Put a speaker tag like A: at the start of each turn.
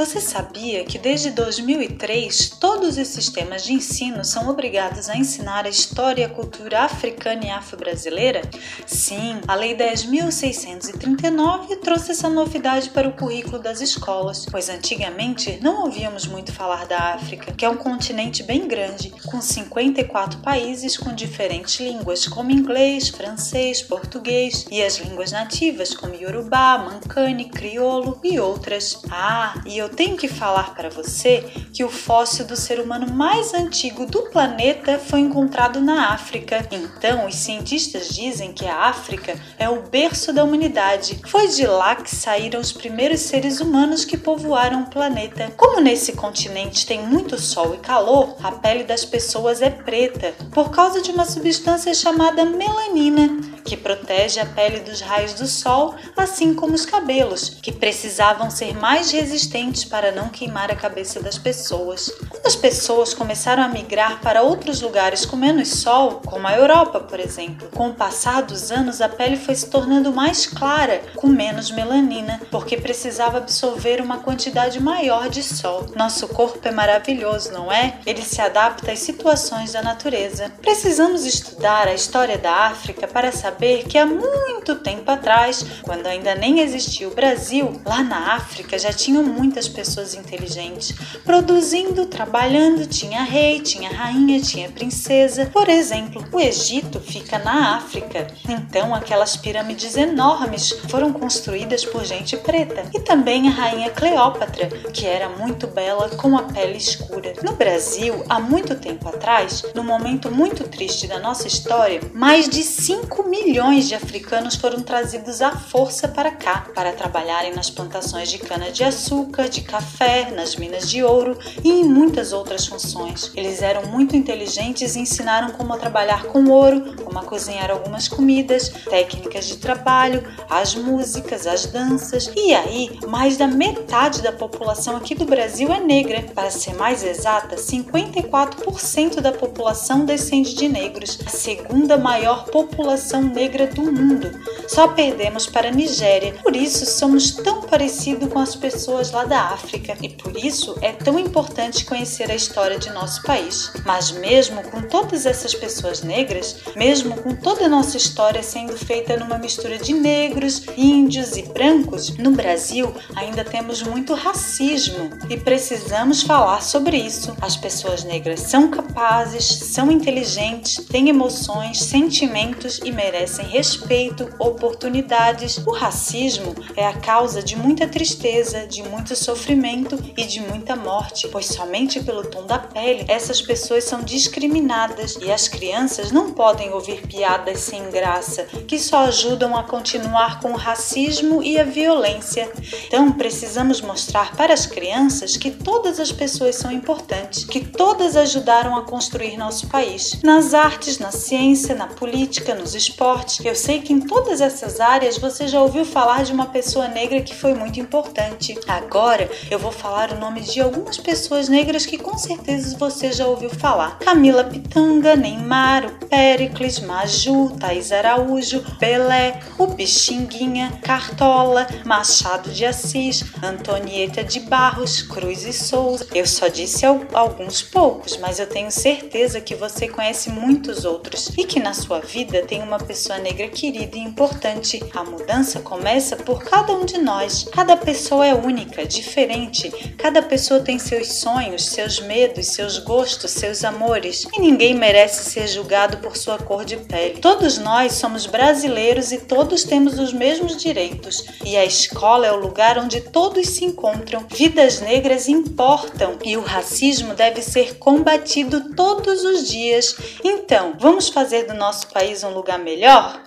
A: Você sabia que desde 2003 todos os sistemas de ensino são obrigados a ensinar a história e a cultura africana e afro-brasileira? Sim, a Lei 10.639 trouxe essa novidade para o currículo das escolas, pois antigamente não ouvíamos muito falar da África, que é um continente bem grande, com 54 países com diferentes línguas, como inglês, francês, português e as línguas nativas, como Yorubá, Mancani, Crioulo e outras. Ah, e eu tenho que falar para você que o fóssil do ser humano mais antigo do planeta foi encontrado na África. Então, os cientistas dizem que a África é o berço da humanidade. Foi de lá que saíram os primeiros seres humanos que povoaram o planeta. Como nesse continente tem muito sol e calor, a pele das pessoas é preta por causa de uma substância chamada melanina que protege a pele dos raios do sol, assim como os cabelos, que precisavam ser mais resistentes para não queimar a cabeça das pessoas. Quando as pessoas começaram a migrar para outros lugares com menos sol, como a Europa, por exemplo, com o passar dos anos a pele foi se tornando mais clara, com menos melanina, porque precisava absorver uma quantidade maior de sol. Nosso corpo é maravilhoso, não é? Ele se adapta às situações da natureza. Precisamos estudar a história da África para saber que há muito tempo atrás, quando ainda nem existia o Brasil, lá na África já tinham muitas pessoas inteligentes, produzindo, trabalhando, tinha rei, tinha rainha, tinha princesa. Por exemplo, o Egito fica na África, então aquelas pirâmides enormes foram construídas por gente preta. E também a rainha Cleópatra, que era muito bela com a pele escura. No Brasil, há muito tempo atrás, num momento muito triste da nossa história, mais de 5 mil milhões de africanos foram trazidos à força para cá para trabalharem nas plantações de cana-de-açúcar, de café, nas minas de ouro e em muitas outras funções. Eles eram muito inteligentes e ensinaram como trabalhar com ouro, como a cozinhar algumas comidas, técnicas de trabalho, as músicas, as danças. E aí, mais da metade da população aqui do Brasil é negra. Para ser mais exata, 54% da população descende de negros, a segunda maior população negra do mundo. Só perdemos para a Nigéria. Por isso somos tão parecidos com as pessoas lá da África e por isso é tão importante conhecer a história de nosso país. Mas mesmo com todas essas pessoas negras, mesmo com toda a nossa história sendo feita numa mistura de negros, índios e brancos, no Brasil ainda temos muito racismo e precisamos falar sobre isso. As pessoas negras são capazes, são inteligentes, têm emoções, sentimentos e merecem respeito, oportunidades. O racismo é a causa de muita tristeza, de muito sofrimento e de muita morte, pois somente pelo tom da pele essas pessoas são discriminadas e as crianças não podem ouvir piadas sem graça que só ajudam a continuar com o racismo e a violência. Então precisamos mostrar para as crianças que todas as pessoas são importantes, que todas ajudaram a construir nosso país, nas artes, na ciência, na política, nos esportes esporte. Eu sei que em todas essas áreas você já ouviu falar de uma pessoa negra que foi muito importante. Agora eu vou falar o nome de algumas pessoas negras que com certeza você já ouviu falar: Camila Pitanga, Neymar, o Pericles, Maju, Thaís Araújo, Pelé, o Bixinguinha, Cartola, Machado de Assis, Antonieta de Barros, Cruz e Souza. Eu só disse alguns poucos, mas eu tenho certeza que você conhece muitos outros e que na sua vida tem uma pessoa negra querida e importante. A mudança começa por cada um de nós. Cada pessoa é única, diferente. Cada pessoa tem seus sonhos, seus medos, seus gostos, seus amores. E ninguém merece ser julgado por sua cor de pele. Todos nós somos brasileiros e todos temos os mesmos direitos. E a escola é o lugar onde todos se encontram. Vidas negras importam e o racismo deve ser combatido todos os dias. Então, vamos fazer do nosso país um lugar melhor? melhor?